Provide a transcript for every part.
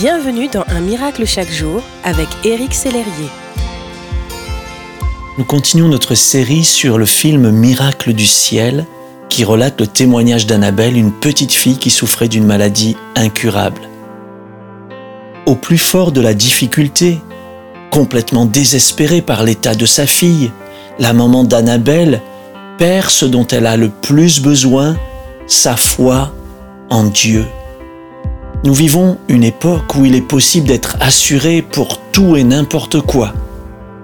Bienvenue dans Un miracle chaque jour avec Éric Sellerier. Nous continuons notre série sur le film Miracle du ciel qui relate le témoignage d'Annabelle, une petite fille qui souffrait d'une maladie incurable. Au plus fort de la difficulté, complètement désespérée par l'état de sa fille, la maman d'Annabelle perd ce dont elle a le plus besoin, sa foi en Dieu. Nous vivons une époque où il est possible d'être assuré pour tout et n'importe quoi.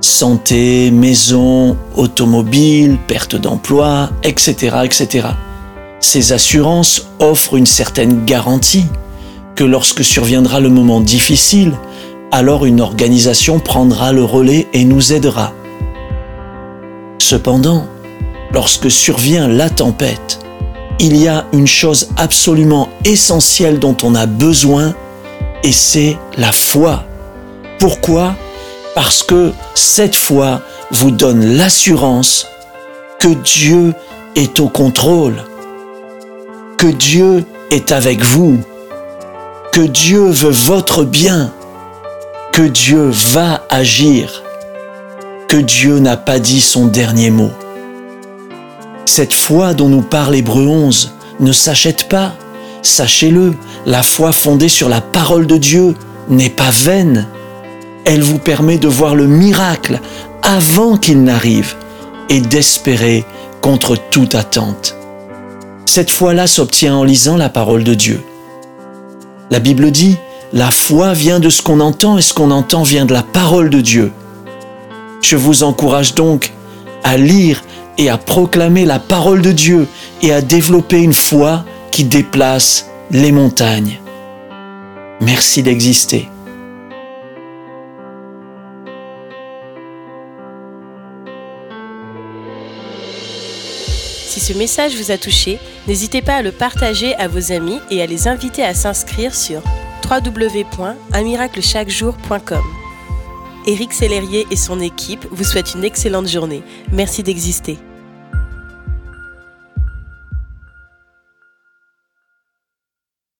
Santé, maison, automobile, perte d'emploi, etc., etc. Ces assurances offrent une certaine garantie que lorsque surviendra le moment difficile, alors une organisation prendra le relais et nous aidera. Cependant, lorsque survient la tempête, il y a une chose absolument essentielle dont on a besoin, et c'est la foi. Pourquoi? Parce que cette foi vous donne l'assurance que Dieu est au contrôle, que Dieu est avec vous, que Dieu veut votre bien, que Dieu va agir, que Dieu n'a pas dit son dernier mot. Cette foi dont nous parle Hébreu 11 ne s'achète pas. Sachez-le, la foi fondée sur la parole de Dieu n'est pas vaine. Elle vous permet de voir le miracle avant qu'il n'arrive et d'espérer contre toute attente. Cette foi-là s'obtient en lisant la parole de Dieu. La Bible dit, la foi vient de ce qu'on entend et ce qu'on entend vient de la parole de Dieu. Je vous encourage donc à lire et à proclamer la parole de Dieu et à développer une foi qui déplace les montagnes. Merci d'exister. Si ce message vous a touché, n'hésitez pas à le partager à vos amis et à les inviter à s'inscrire sur www.unmiraclechaquejour.com. Éric Sellerier et son équipe vous souhaitent une excellente journée. Merci d'exister.